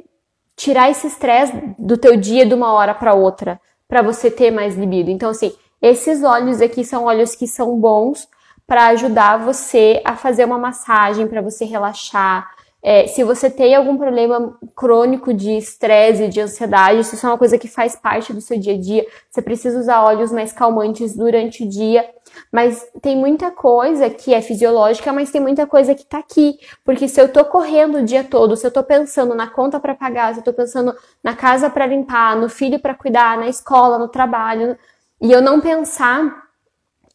tirar esse estresse do teu dia de uma hora para outra para você ter mais libido. Então, assim, esses óleos aqui são óleos que são bons para ajudar você a fazer uma massagem, para você relaxar, É, se você tem algum problema crônico de estresse, de ansiedade, isso é uma coisa que faz parte do seu dia a dia, você precisa usar óleos mais calmantes durante o dia. Mas tem muita coisa que é fisiológica, mas tem muita coisa que tá aqui. Porque se eu tô correndo o dia todo, se eu tô pensando na conta para pagar, se eu tô pensando na casa para limpar, no filho para cuidar, na escola, no trabalho, e eu não pensar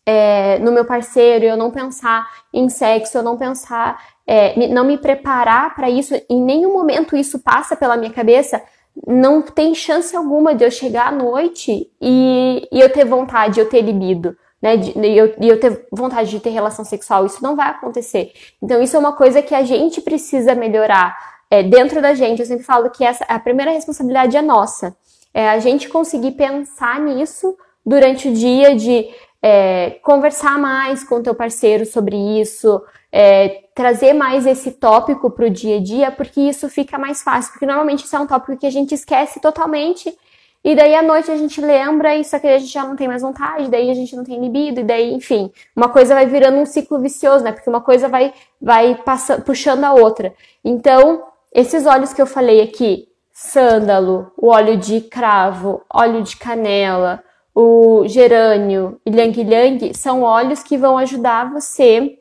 é, no meu parceiro, eu não pensar em sexo, eu não pensar, é, não me preparar para isso, em nenhum momento isso passa pela minha cabeça, não tem chance alguma de eu chegar à noite e, e eu ter vontade, eu ter libido. Né, de, e eu, eu ter vontade de ter relação sexual, isso não vai acontecer. Então, isso é uma coisa que a gente precisa melhorar é, dentro da gente. Eu sempre falo que essa, a primeira responsabilidade é nossa. É a gente conseguir pensar nisso durante o dia, de é, conversar mais com o teu parceiro sobre isso, é, trazer mais esse tópico para o dia a dia, porque isso fica mais fácil, porque normalmente isso é um tópico que a gente esquece totalmente, e daí à noite a gente lembra, e só que a gente já não tem mais vontade, daí a gente não tem libido, e daí, enfim, uma coisa vai virando um ciclo vicioso, né? Porque uma coisa vai, vai puxando a outra. Então, esses óleos que eu falei aqui, sândalo, o óleo de cravo, óleo de canela, o gerânio e Liang são óleos que vão ajudar você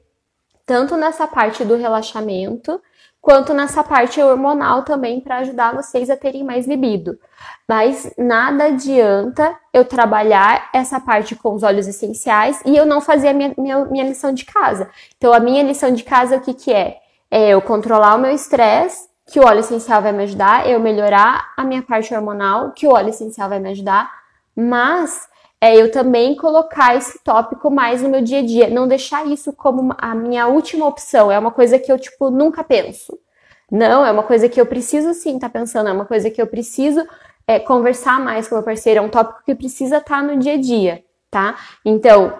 tanto nessa parte do relaxamento quanto nessa parte hormonal também para ajudar vocês a terem mais libido. Mas nada adianta eu trabalhar essa parte com os óleos essenciais e eu não fazer a minha, minha, minha lição de casa. Então, a minha lição de casa, o que, que é? É eu controlar o meu estresse, que o óleo essencial vai me ajudar, eu melhorar a minha parte hormonal, que o óleo essencial vai me ajudar, mas é eu também colocar esse tópico mais no meu dia a dia, não deixar isso como a minha última opção, é uma coisa que eu tipo nunca penso. Não, é uma coisa que eu preciso sim estar tá pensando, é uma coisa que eu preciso é, conversar mais com meu parceiro, é um tópico que precisa estar tá no dia a dia, tá? Então,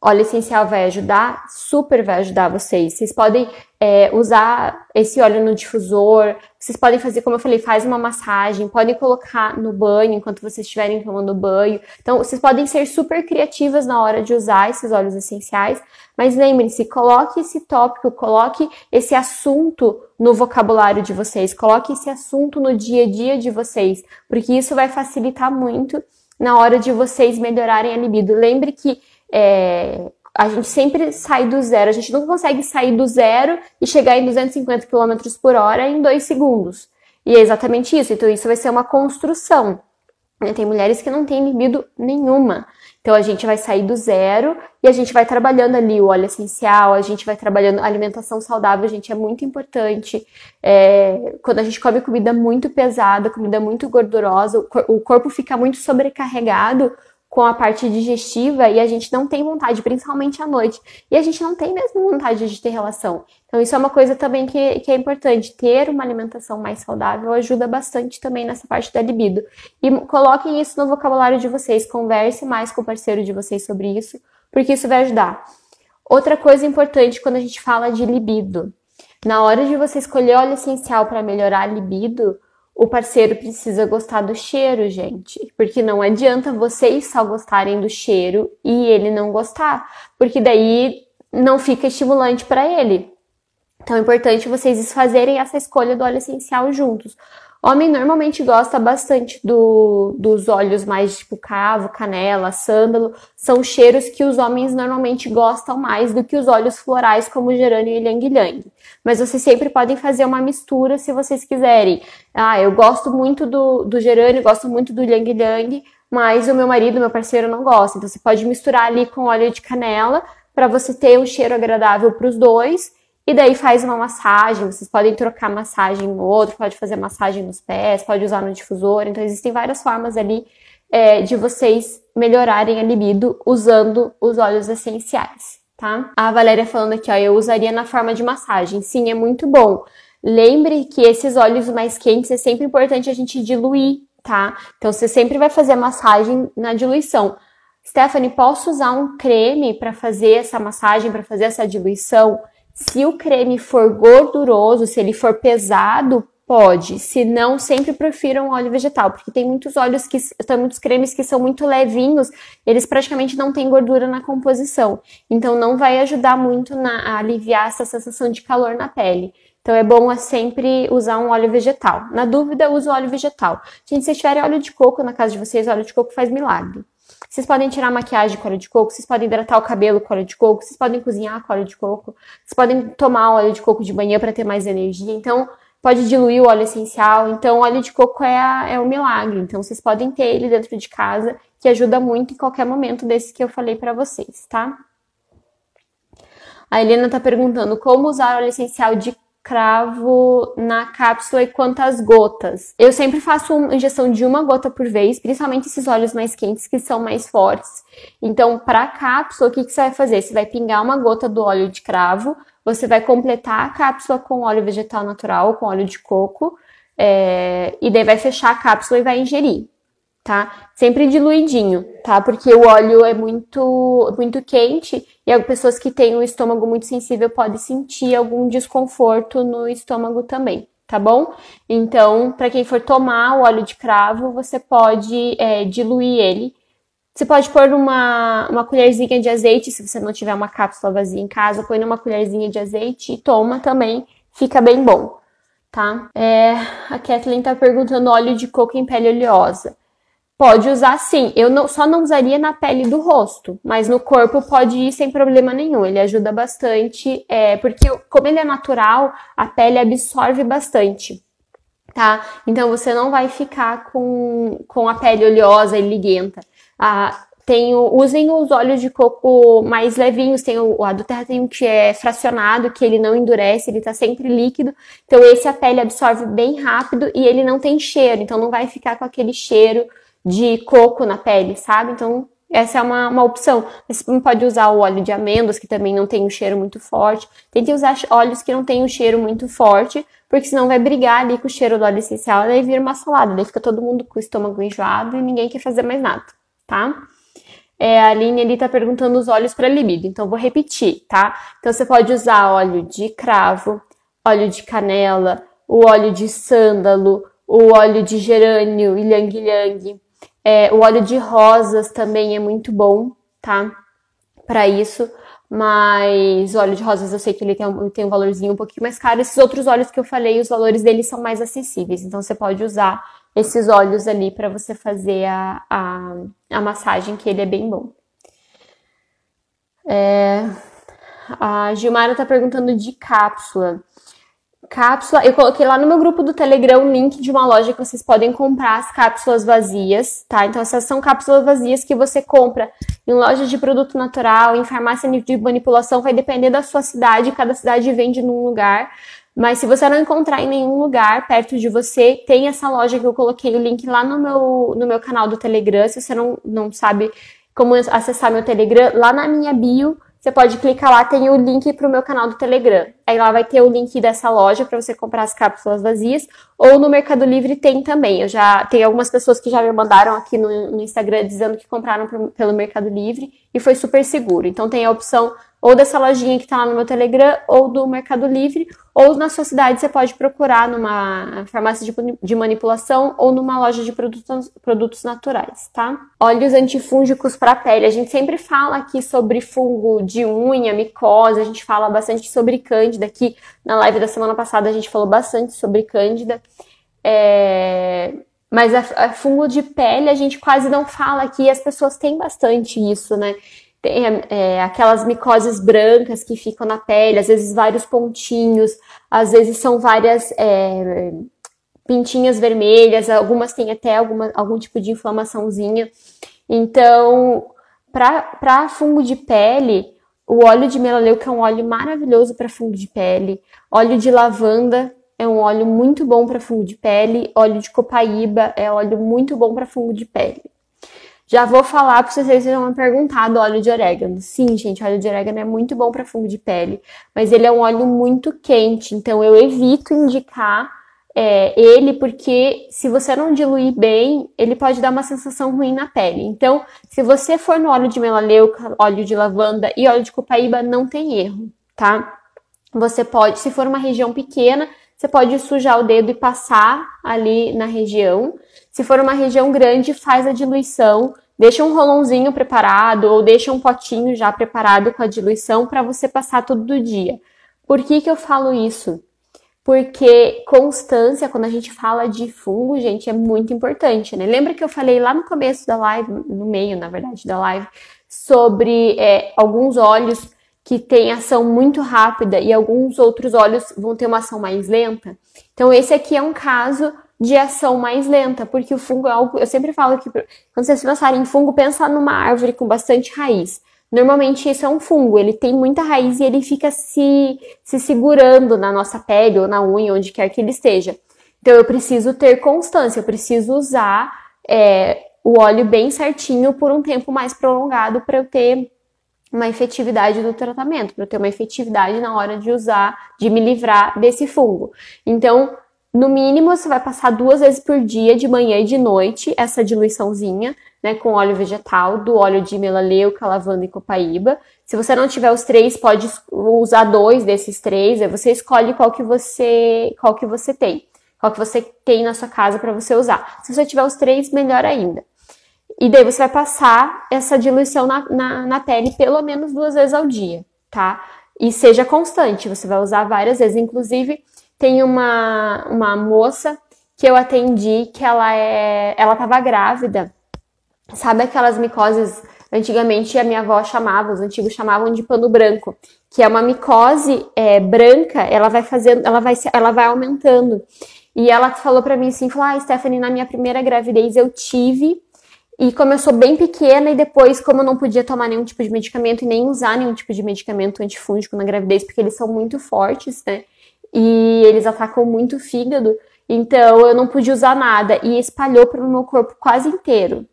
óleo essencial vai ajudar, super vai ajudar vocês. Vocês podem é, usar esse óleo no difusor, vocês podem fazer, como eu falei, faz uma massagem, podem colocar no banho enquanto vocês estiverem tomando banho. Então, vocês podem ser super criativas na hora de usar esses óleos essenciais, mas lembre-se, coloque esse tópico, coloque esse assunto no vocabulário de vocês, coloque esse assunto no dia a dia de vocês, porque isso vai facilitar muito na hora de vocês melhorarem a libido. Lembre que é, a gente sempre sai do zero, a gente não consegue sair do zero e chegar em 250 km por hora em dois segundos. E é exatamente isso. Então, isso vai ser uma construção. Né? Tem mulheres que não têm libido nenhuma. Então, a gente vai sair do zero e a gente vai trabalhando ali o óleo essencial, a gente vai trabalhando a alimentação saudável, gente, é muito importante. É, quando a gente come comida muito pesada, comida muito gordurosa, o corpo fica muito sobrecarregado com a parte digestiva e a gente não tem vontade, principalmente à noite. E a gente não tem mesmo vontade de ter relação. Então, isso é uma coisa também que, que é importante. Ter uma alimentação mais saudável ajuda bastante também nessa parte da libido. E coloquem isso no vocabulário de vocês. Converse mais com o parceiro de vocês sobre isso, porque isso vai ajudar. Outra coisa importante quando a gente fala de libido. Na hora de você escolher óleo essencial para melhorar a libido, o parceiro precisa gostar do cheiro, gente. Porque não adianta vocês só gostarem do cheiro e ele não gostar. Porque daí não fica estimulante para ele. Então é importante vocês fazerem essa escolha do óleo essencial juntos. Homem normalmente gosta bastante do, dos óleos mais tipo cavo, canela, sândalo. São cheiros que os homens normalmente gostam mais do que os óleos florais como gerânio e ylang ylang. Mas vocês sempre podem fazer uma mistura se vocês quiserem. Ah, eu gosto muito do, do gerânio, gosto muito do ylang ylang, mas o meu marido, meu parceiro não gosta. Então você pode misturar ali com óleo de canela para você ter um cheiro agradável para os dois e daí faz uma massagem, vocês podem trocar massagem no outro, pode fazer massagem nos pés, pode usar no difusor. Então existem várias formas ali é, de vocês melhorarem a libido usando os óleos essenciais, tá? A Valéria falando aqui, ó, eu usaria na forma de massagem. Sim, é muito bom. Lembre que esses óleos mais quentes é sempre importante a gente diluir, tá? Então você sempre vai fazer a massagem na diluição. Stephanie, posso usar um creme para fazer essa massagem, para fazer essa diluição? Se o creme for gorduroso, se ele for pesado, pode. Se não, sempre prefiram óleo vegetal, porque tem muitos óleos que tem muitos cremes que são muito levinhos, eles praticamente não têm gordura na composição. Então não vai ajudar muito na, a aliviar essa sensação de calor na pele. Então é bom é sempre usar um óleo vegetal. Na dúvida, use o óleo vegetal. Gente, se tiverem óleo de coco na casa de vocês, óleo de coco faz milagre. Vocês podem tirar maquiagem com óleo de coco, vocês podem hidratar o cabelo com óleo de coco, vocês podem cozinhar com óleo de coco, vocês podem tomar óleo de coco de manhã para ter mais energia. Então, pode diluir o óleo essencial. Então, óleo de coco é, a, é um milagre. Então, vocês podem ter ele dentro de casa, que ajuda muito em qualquer momento desse que eu falei para vocês, tá? A Helena tá perguntando como usar óleo essencial de cravo na cápsula e quantas gotas. Eu sempre faço uma injeção de uma gota por vez, principalmente esses óleos mais quentes que são mais fortes. Então, para cápsula, o que, que você vai fazer? Você vai pingar uma gota do óleo de cravo, você vai completar a cápsula com óleo vegetal natural, com óleo de coco, é, e daí vai fechar a cápsula e vai ingerir tá? Sempre diluidinho, tá? Porque o óleo é muito, muito quente e as pessoas que têm o estômago muito sensível podem sentir algum desconforto no estômago também, tá bom? Então, para quem for tomar o óleo de cravo, você pode é, diluir ele. Você pode pôr uma, uma colherzinha de azeite, se você não tiver uma cápsula vazia em casa, põe numa colherzinha de azeite e toma também, fica bem bom, tá? É, a Kathleen tá perguntando óleo de coco em pele oleosa. Pode usar sim. Eu não, só não usaria na pele do rosto, mas no corpo pode ir sem problema nenhum. Ele ajuda bastante, é, porque como ele é natural, a pele absorve bastante, tá? Então você não vai ficar com, com a pele oleosa e liguenta. Ah, usem os óleos de coco mais levinhos. Tem o, a do terra tem um que é fracionado, que ele não endurece, ele tá sempre líquido. Então esse a pele absorve bem rápido e ele não tem cheiro, então não vai ficar com aquele cheiro de coco na pele, sabe? Então, essa é uma, uma opção. Você pode usar o óleo de amêndoas, que também não tem um cheiro muito forte. Tente usar óleos que não tem um cheiro muito forte, porque senão vai brigar ali com o cheiro do óleo essencial, e daí vira uma salada, daí fica todo mundo com o estômago enjoado e ninguém quer fazer mais nada, tá? É, a Aline ali tá perguntando os óleos para libido, então vou repetir, tá? Então você pode usar óleo de cravo, óleo de canela, o óleo de sândalo, o óleo de gerânio, ylang ylang, é, o óleo de rosas também é muito bom, tá? Para isso. Mas óleo de rosas eu sei que ele tem um, tem um valorzinho um pouquinho mais caro. Esses outros óleos que eu falei, os valores deles são mais acessíveis. Então você pode usar esses óleos ali para você fazer a, a, a, massagem, que ele é bem bom. É, a Gilmara tá perguntando de cápsula cápsula. Eu coloquei lá no meu grupo do Telegram um link de uma loja que vocês podem comprar as cápsulas vazias, tá? Então, essas são cápsulas vazias que você compra em lojas de produto natural, em farmácia de manipulação, vai depender da sua cidade, cada cidade vende num lugar. Mas se você não encontrar em nenhum lugar perto de você, tem essa loja que eu coloquei o link lá no meu, no meu canal do Telegram. Se você não, não sabe como acessar meu Telegram, lá na minha bio você pode clicar lá, tem o link para o meu canal do Telegram. Aí lá vai ter o link dessa loja para você comprar as cápsulas vazias. Ou no Mercado Livre tem também. Eu já tem algumas pessoas que já me mandaram aqui no, no Instagram dizendo que compraram pro, pelo Mercado Livre e foi super seguro. Então tem a opção ou dessa lojinha que está lá no meu Telegram, ou do Mercado Livre, ou na sua cidade você pode procurar numa farmácia de, de manipulação ou numa loja de produtos, produtos naturais, tá? Óleos antifúngicos para pele. A gente sempre fala aqui sobre fungo de unha, micose, a gente fala bastante sobre cândida. Aqui na live da semana passada a gente falou bastante sobre cândida. É... Mas a, a fungo de pele a gente quase não fala aqui, as pessoas têm bastante isso, né? Tem é, aquelas micoses brancas que ficam na pele, às vezes vários pontinhos, às vezes são várias é, pintinhas vermelhas, algumas têm até alguma, algum tipo de inflamaçãozinha. Então, para fungo de pele, o óleo de melaleuca é um óleo maravilhoso para fungo de pele. Óleo de lavanda é um óleo muito bom para fungo de pele. Óleo de copaíba é óleo muito bom para fungo de pele. Já vou falar para vocês que vão me perguntar do óleo de orégano. Sim, gente, óleo de orégano é muito bom para fungo de pele, mas ele é um óleo muito quente, então eu evito indicar é, ele porque se você não diluir bem, ele pode dar uma sensação ruim na pele. Então, se você for no óleo de melaleuca, óleo de lavanda e óleo de copaíba, não tem erro, tá? Você pode, se for uma região pequena, você pode sujar o dedo e passar ali na região. Se for uma região grande, faz a diluição, deixa um rolãozinho preparado ou deixa um potinho já preparado com a diluição para você passar todo dia. Por que, que eu falo isso? porque constância, quando a gente fala de fungo, gente, é muito importante, né? Lembra que eu falei lá no começo da live, no meio, na verdade, da live, sobre é, alguns óleos que têm ação muito rápida e alguns outros óleos vão ter uma ação mais lenta? Então, esse aqui é um caso de ação mais lenta, porque o fungo é algo. Eu sempre falo que quando vocês pensarem em fungo, pensa numa árvore com bastante raiz. Normalmente isso é um fungo, ele tem muita raiz e ele fica se, se segurando na nossa pele ou na unha, onde quer que ele esteja. Então eu preciso ter constância, eu preciso usar é, o óleo bem certinho por um tempo mais prolongado para eu ter uma efetividade do tratamento, para eu ter uma efetividade na hora de usar, de me livrar desse fungo. Então, no mínimo, você vai passar duas vezes por dia, de manhã e de noite, essa diluiçãozinha né, com óleo vegetal, do óleo de melaleuca, lavanda e copaíba. Se você não tiver os três, pode usar dois desses três, aí você escolhe qual que você, qual que você tem, qual que você tem na sua casa para você usar. Se você tiver os três, melhor ainda. E daí você vai passar essa diluição na, na, na pele pelo menos duas vezes ao dia, tá? E seja constante, você vai usar várias vezes. Inclusive, tem uma, uma moça que eu atendi que ela é, ela estava grávida Sabe aquelas micoses, antigamente a minha avó chamava, os antigos chamavam de pano branco, que é uma micose é, branca, ela vai fazendo, ela vai, ela vai aumentando. E ela falou para mim assim, falou, ah, Stephanie, na minha primeira gravidez eu tive, e começou bem pequena, e depois, como eu não podia tomar nenhum tipo de medicamento e nem usar nenhum tipo de medicamento antifúngico na gravidez, porque eles são muito fortes, né? E eles atacam muito o fígado, então eu não pude usar nada, e espalhou pelo meu corpo quase inteiro.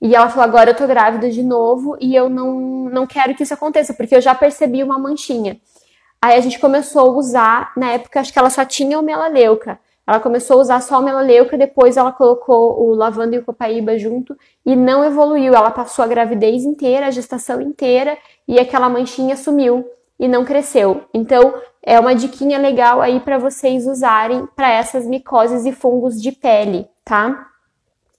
E ela falou: agora eu tô grávida de novo e eu não, não quero que isso aconteça, porque eu já percebi uma manchinha. Aí a gente começou a usar, na época acho que ela só tinha o melaleuca. Ela começou a usar só o melaleuca, depois ela colocou o lavanda e o copaíba junto e não evoluiu. Ela passou a gravidez inteira, a gestação inteira e aquela manchinha sumiu e não cresceu. Então, é uma diquinha legal aí para vocês usarem para essas micoses e fungos de pele, tá?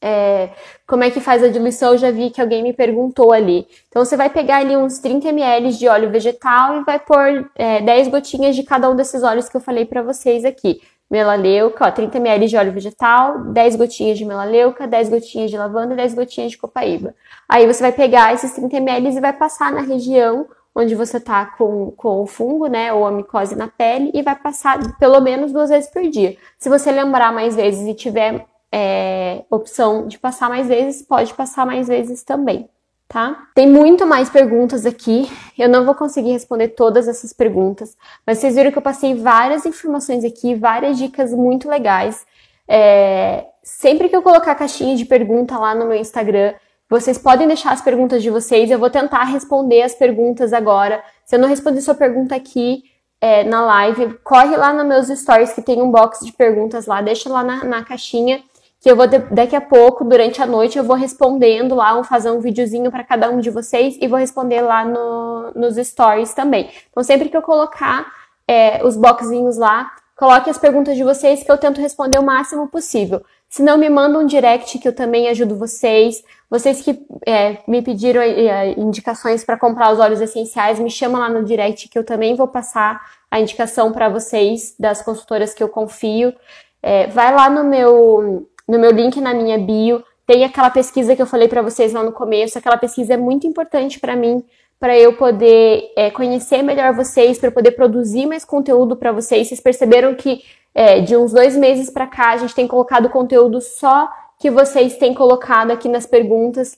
É, como é que faz a diluição? Eu já vi que alguém me perguntou ali. Então, você vai pegar ali uns 30 ml de óleo vegetal e vai pôr é, 10 gotinhas de cada um desses óleos que eu falei para vocês aqui. Melaleuca, ó, 30 ml de óleo vegetal, 10 gotinhas de melaleuca, 10 gotinhas de lavanda e 10 gotinhas de copaíba. Aí você vai pegar esses 30 ml e vai passar na região onde você tá com, com o fungo, né, ou a micose na pele, e vai passar pelo menos duas vezes por dia. Se você lembrar mais vezes e tiver é, opção de passar mais vezes, pode passar mais vezes também, tá? Tem muito mais perguntas aqui, eu não vou conseguir responder todas essas perguntas, mas vocês viram que eu passei várias informações aqui, várias dicas muito legais. É, sempre que eu colocar a caixinha de pergunta lá no meu Instagram, vocês podem deixar as perguntas de vocês, eu vou tentar responder as perguntas agora. Se eu não responder sua pergunta aqui, é, na live, corre lá nos meus stories que tem um box de perguntas lá, deixa lá na, na caixinha que eu vou daqui a pouco, durante a noite, eu vou respondendo lá, vou fazer um videozinho para cada um de vocês e vou responder lá no, nos stories também. Então, sempre que eu colocar é, os boxinhos lá, coloque as perguntas de vocês que eu tento responder o máximo possível. Se não, me manda um direct que eu também ajudo vocês. Vocês que é, me pediram é, indicações para comprar os óleos essenciais, me chama lá no direct que eu também vou passar a indicação para vocês das consultoras que eu confio. É, vai lá no meu no meu link na minha bio, tem aquela pesquisa que eu falei para vocês lá no começo. Aquela pesquisa é muito importante para mim, para eu poder é, conhecer melhor vocês, para poder produzir mais conteúdo para vocês. Vocês perceberam que é, de uns dois meses para cá a gente tem colocado conteúdo só que vocês têm colocado aqui nas perguntas.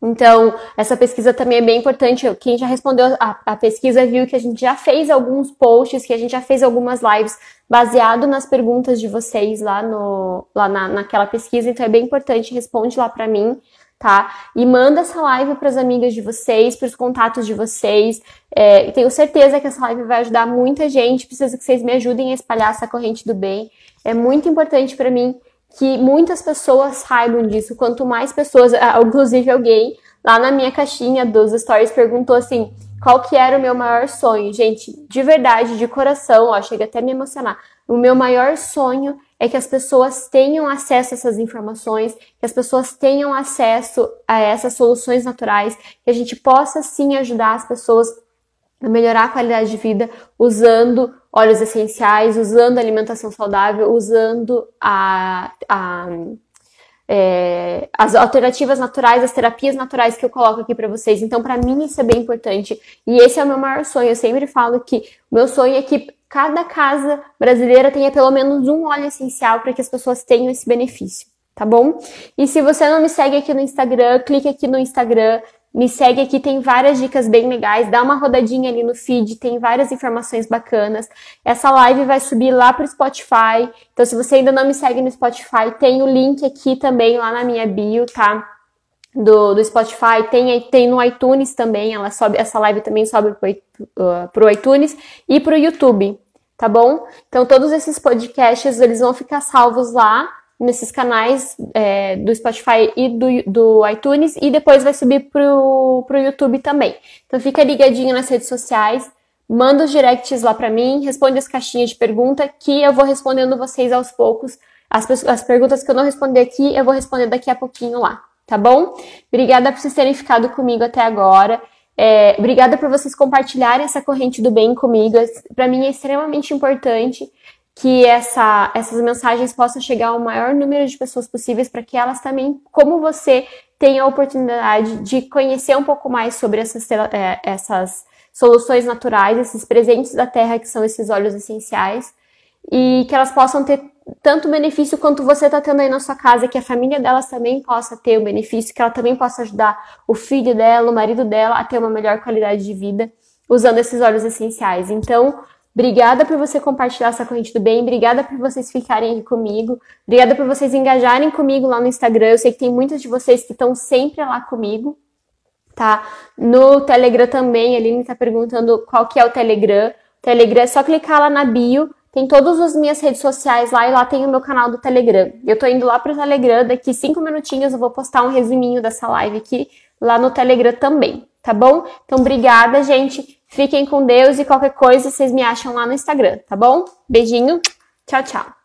Então, essa pesquisa também é bem importante. Quem já respondeu a, a, pesquisa viu que a gente já fez alguns posts, que a gente já fez algumas lives baseado nas perguntas de vocês lá, no, lá na, naquela pesquisa. Então, é bem importante, responde lá para mim, tá? E manda essa live para as amigas de vocês, para os contatos de vocês. É, tenho certeza que essa live vai ajudar muita gente. Preciso que vocês me ajudem a espalhar essa corrente do bem. É muito importante para mim que muitas pessoas saibam disso. Quanto mais pessoas, inclusive alguém lá na minha caixinha dos stories perguntou assim: qual que era o meu maior sonho? Gente, de verdade, de coração, ó, chega até a me emocionar. O meu maior sonho é que as pessoas tenham acesso a essas informações, que as pessoas tenham acesso a essas soluções naturais, que a gente possa sim ajudar as pessoas a melhorar a qualidade de vida usando óleos essenciais, usando alimentação saudável, usando a, a é, as alternativas naturais, as terapias naturais que eu coloco aqui para vocês. Então, para mim, isso é bem importante. E esse é o meu maior sonho. Eu sempre falo que o meu sonho é que cada casa brasileira tenha pelo menos um óleo essencial para que as pessoas tenham esse benefício, tá bom? E se você não me segue aqui no Instagram, clique aqui no Instagram, me segue aqui, tem várias dicas bem legais. Dá uma rodadinha ali no feed, tem várias informações bacanas. Essa live vai subir lá pro Spotify. Então, se você ainda não me segue no Spotify, tem o link aqui também lá na minha bio, tá? Do, do Spotify, tem, tem no iTunes também, ela sobe, essa live também sobe pro, uh, pro iTunes e pro YouTube, tá bom? Então todos esses podcasts eles vão ficar salvos lá nesses canais é, do Spotify e do, do iTunes e depois vai subir pro, pro YouTube também. Então fica ligadinho nas redes sociais, manda os directs lá para mim, responde as caixinhas de pergunta que eu vou respondendo vocês aos poucos. As, as perguntas que eu não responder aqui, eu vou responder daqui a pouquinho lá, tá bom? Obrigada por vocês terem ficado comigo até agora. É, obrigada por vocês compartilharem essa corrente do bem comigo. Para mim é extremamente importante que essa, essas mensagens possam chegar ao maior número de pessoas possíveis para que elas também, como você, tenham a oportunidade de conhecer um pouco mais sobre essas, é, essas soluções naturais, esses presentes da terra que são esses óleos essenciais e que elas possam ter tanto benefício quanto você está tendo aí na sua casa, que a família delas também possa ter o benefício, que ela também possa ajudar o filho dela, o marido dela a ter uma melhor qualidade de vida usando esses óleos essenciais. Então, Obrigada por você compartilhar essa corrente do bem. Obrigada por vocês ficarem aqui comigo. Obrigada por vocês engajarem comigo lá no Instagram. Eu sei que tem muitos de vocês que estão sempre lá comigo, tá? No Telegram também, a Aline tá perguntando qual que é o Telegram. O Telegram é só clicar lá na bio. Tem todas as minhas redes sociais lá e lá tem o meu canal do Telegram. Eu tô indo lá pro Telegram, daqui cinco minutinhos eu vou postar um resuminho dessa live aqui lá no Telegram também, tá bom? Então, obrigada, gente. Fiquem com Deus e qualquer coisa vocês me acham lá no Instagram, tá bom? Beijinho, tchau, tchau.